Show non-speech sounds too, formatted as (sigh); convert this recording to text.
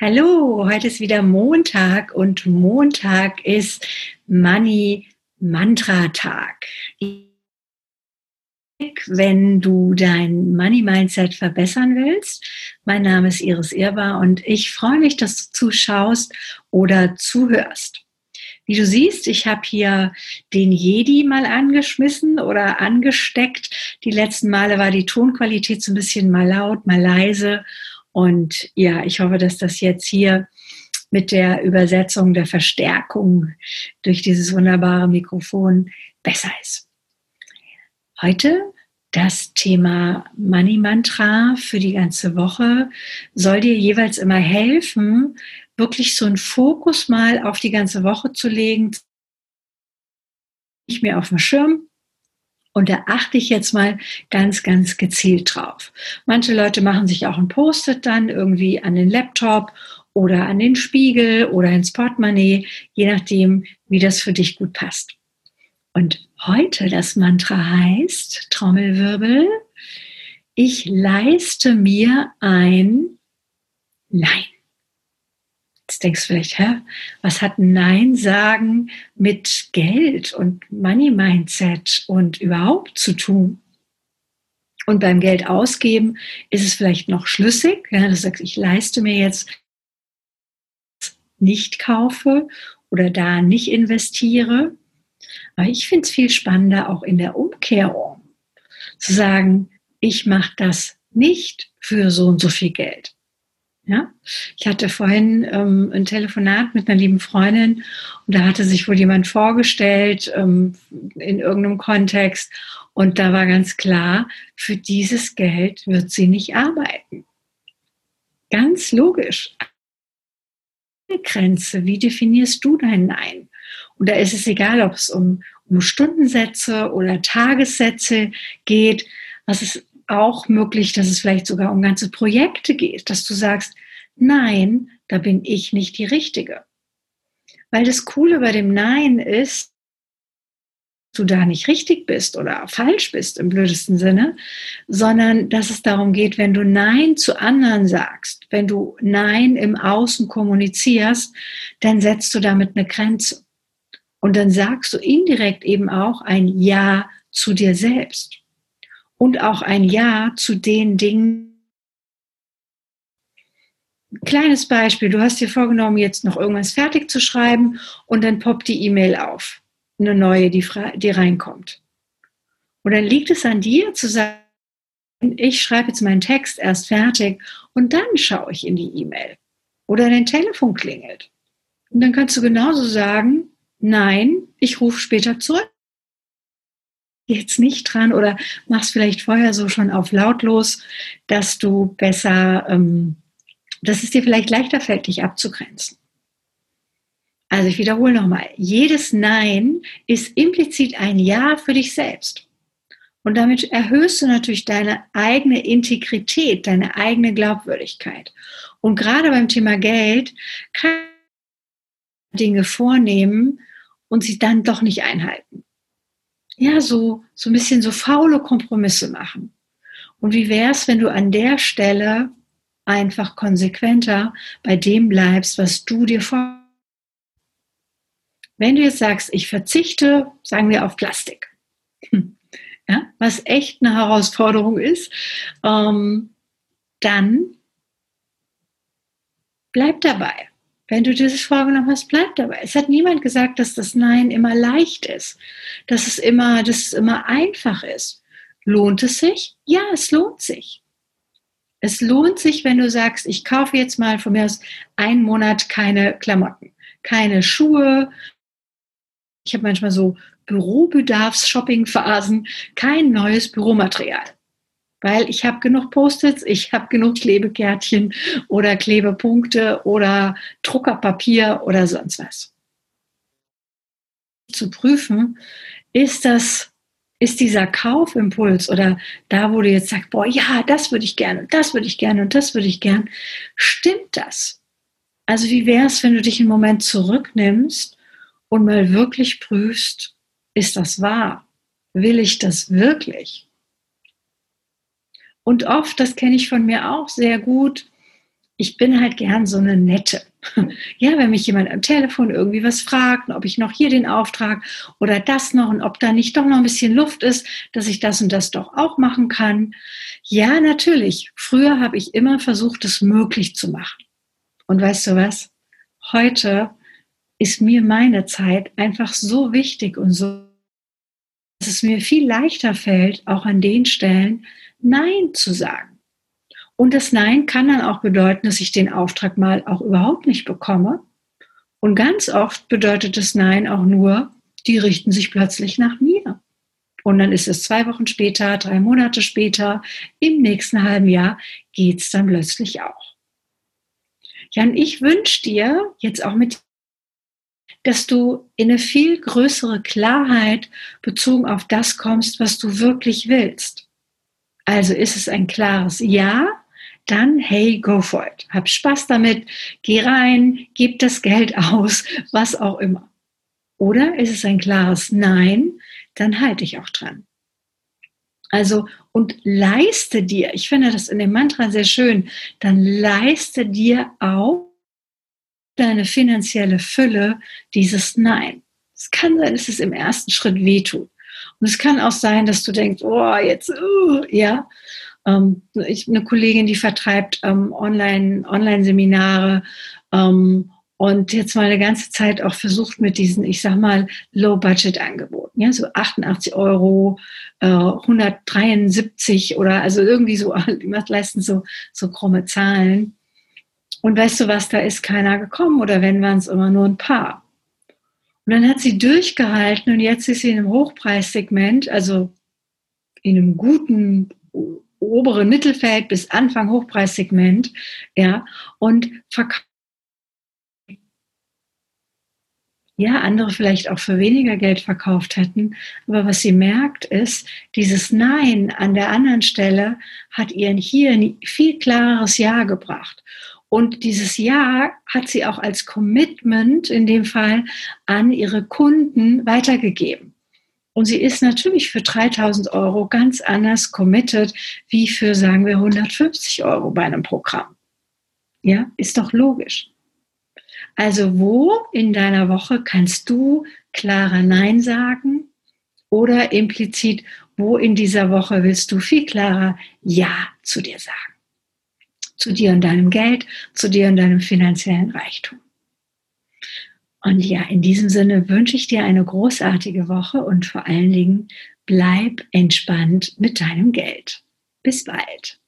Hallo, heute ist wieder Montag und Montag ist Money Mantra Tag. Wenn du dein Money Mindset verbessern willst, mein Name ist Iris Irbar und ich freue mich, dass du zuschaust oder zuhörst. Wie du siehst, ich habe hier den Jedi mal angeschmissen oder angesteckt. Die letzten Male war die Tonqualität so ein bisschen mal laut, mal leise und ja, ich hoffe, dass das jetzt hier mit der Übersetzung der Verstärkung durch dieses wunderbare Mikrofon besser ist. Heute das Thema Money Mantra für die ganze Woche soll dir jeweils immer helfen, wirklich so einen Fokus mal auf die ganze Woche zu legen, nicht mehr auf dem Schirm, und da achte ich jetzt mal ganz, ganz gezielt drauf. Manche Leute machen sich auch ein Post-it dann irgendwie an den Laptop oder an den Spiegel oder ins Portemonnaie, je nachdem, wie das für dich gut passt. Und heute das Mantra heißt, Trommelwirbel, ich leiste mir ein Nein. Jetzt denkst du vielleicht, hä, was hat Nein sagen mit Geld und Money Mindset und überhaupt zu tun? Und beim Geld ausgeben ist es vielleicht noch schlüssig, ja, dass du sagst, ich leiste mir jetzt nicht kaufe oder da nicht investiere. Aber ich finde es viel spannender, auch in der Umkehrung zu sagen, ich mache das nicht für so und so viel Geld. Ja, ich hatte vorhin ähm, ein Telefonat mit einer lieben Freundin und da hatte sich wohl jemand vorgestellt ähm, in irgendeinem Kontext und da war ganz klar, für dieses Geld wird sie nicht arbeiten. Ganz logisch. Eine Grenze, wie definierst du dein Nein? Und da ist es egal, ob es um, um Stundensätze oder Tagessätze geht. Was ist auch möglich, dass es vielleicht sogar um ganze Projekte geht, dass du sagst, nein, da bin ich nicht die Richtige. Weil das Coole bei dem Nein ist, du da nicht richtig bist oder falsch bist im blödesten Sinne, sondern dass es darum geht, wenn du Nein zu anderen sagst, wenn du Nein im Außen kommunizierst, dann setzt du damit eine Grenze. Und dann sagst du indirekt eben auch ein Ja zu dir selbst und auch ein Ja zu den Dingen. Kleines Beispiel, du hast dir vorgenommen, jetzt noch irgendwas fertig zu schreiben und dann poppt die E-Mail auf, eine neue, die, die reinkommt. Und dann liegt es an dir zu sagen, ich schreibe jetzt meinen Text erst fertig und dann schaue ich in die E-Mail. Oder dein Telefon klingelt. Und dann kannst du genauso sagen, nein, ich rufe später zurück jetzt nicht dran oder machst vielleicht vorher so schon auf lautlos, dass du besser, ähm, dass es dir vielleicht leichter fällt, dich abzugrenzen. Also ich wiederhole nochmal, jedes Nein ist implizit ein Ja für dich selbst. Und damit erhöhst du natürlich deine eigene Integrität, deine eigene Glaubwürdigkeit. Und gerade beim Thema Geld kann Dinge vornehmen und sie dann doch nicht einhalten ja, so, so ein bisschen so faule Kompromisse machen. Und wie wäre es, wenn du an der Stelle einfach konsequenter bei dem bleibst, was du dir vor. Wenn du jetzt sagst, ich verzichte, sagen wir auf Plastik, ja, was echt eine Herausforderung ist, ähm, dann bleib dabei. Wenn du dieses vorgenommen hast, bleib dabei. Es hat niemand gesagt, dass das Nein immer leicht ist, dass es immer, dass es immer einfach ist. Lohnt es sich? Ja, es lohnt sich. Es lohnt sich, wenn du sagst, ich kaufe jetzt mal von mir aus einen Monat keine Klamotten, keine Schuhe. Ich habe manchmal so Bürobedarfs-Shopping-Phasen, kein neues Büromaterial weil ich habe genug Post-its, ich habe genug Klebekärtchen oder Klebepunkte oder Druckerpapier oder sonst was. Zu prüfen, ist das, ist dieser Kaufimpuls oder da, wo du jetzt sagst, boah, ja, das würde ich gerne und das würde ich gerne und das würde ich gerne, stimmt das? Also wie wäre es, wenn du dich einen Moment zurücknimmst und mal wirklich prüfst, ist das wahr? Will ich das wirklich? Und oft, das kenne ich von mir auch sehr gut, ich bin halt gern so eine nette. (laughs) Ja, wenn mich jemand am Telefon irgendwie was fragt, ob ich noch hier den Auftrag oder das noch und ob da nicht doch noch ein bisschen Luft ist, dass ich das und das doch auch machen kann. Ja, natürlich. Früher habe ich immer versucht, es möglich zu machen. Und weißt du was? Heute ist mir meine Zeit einfach so wichtig und so, dass es mir viel leichter fällt, auch an den Stellen Nein zu sagen. Und das Nein kann dann auch bedeuten, dass ich den Auftrag mal auch überhaupt nicht bekomme. Und ganz oft bedeutet das Nein auch nur, die richten sich plötzlich nach mir. Und dann ist es zwei Wochen später, drei Monate später, im nächsten halben Jahr geht es dann plötzlich auch. Jan, ich wünsche dir jetzt auch mit dass du in eine viel größere Klarheit bezogen auf das kommst, was du wirklich willst. Also ist es ein klares Ja, dann hey, go for it. Hab Spaß damit, geh rein, gib das Geld aus, was auch immer. Oder ist es ein klares Nein, dann halte ich auch dran. Also, und leiste dir, ich finde das in dem Mantra sehr schön, dann leiste dir auch deine finanzielle Fülle dieses Nein. Es kann sein, dass es im ersten Schritt wehtut. Und es kann auch sein, dass du denkst, oh, jetzt, uh, ja. Ähm, ich, eine Kollegin, die vertreibt ähm, Online, Online-Seminare ähm, und jetzt mal eine ganze Zeit auch versucht mit diesen, ich sag mal, Low-Budget-Angeboten, ja, so 88 Euro, äh, 173 oder also irgendwie so, (laughs) die macht leisten so, so krumme Zahlen. Und weißt du was, da ist keiner gekommen oder wenn waren es immer nur ein paar. Und dann hat sie durchgehalten und jetzt ist sie in einem Hochpreissegment, also in einem guten oberen Mittelfeld bis Anfang Hochpreissegment, ja, und verkauft ja, andere vielleicht auch für weniger Geld verkauft hätten. Aber was sie merkt ist, dieses Nein an der anderen Stelle hat ihr hier ein viel klareres Ja gebracht. Und dieses Ja hat sie auch als Commitment in dem Fall an ihre Kunden weitergegeben. Und sie ist natürlich für 3000 Euro ganz anders committed wie für, sagen wir, 150 Euro bei einem Programm. Ja, ist doch logisch. Also wo in deiner Woche kannst du klarer Nein sagen oder implizit, wo in dieser Woche willst du viel klarer Ja zu dir sagen? Zu dir und deinem Geld, zu dir und deinem finanziellen Reichtum. Und ja, in diesem Sinne wünsche ich dir eine großartige Woche und vor allen Dingen bleib entspannt mit deinem Geld. Bis bald.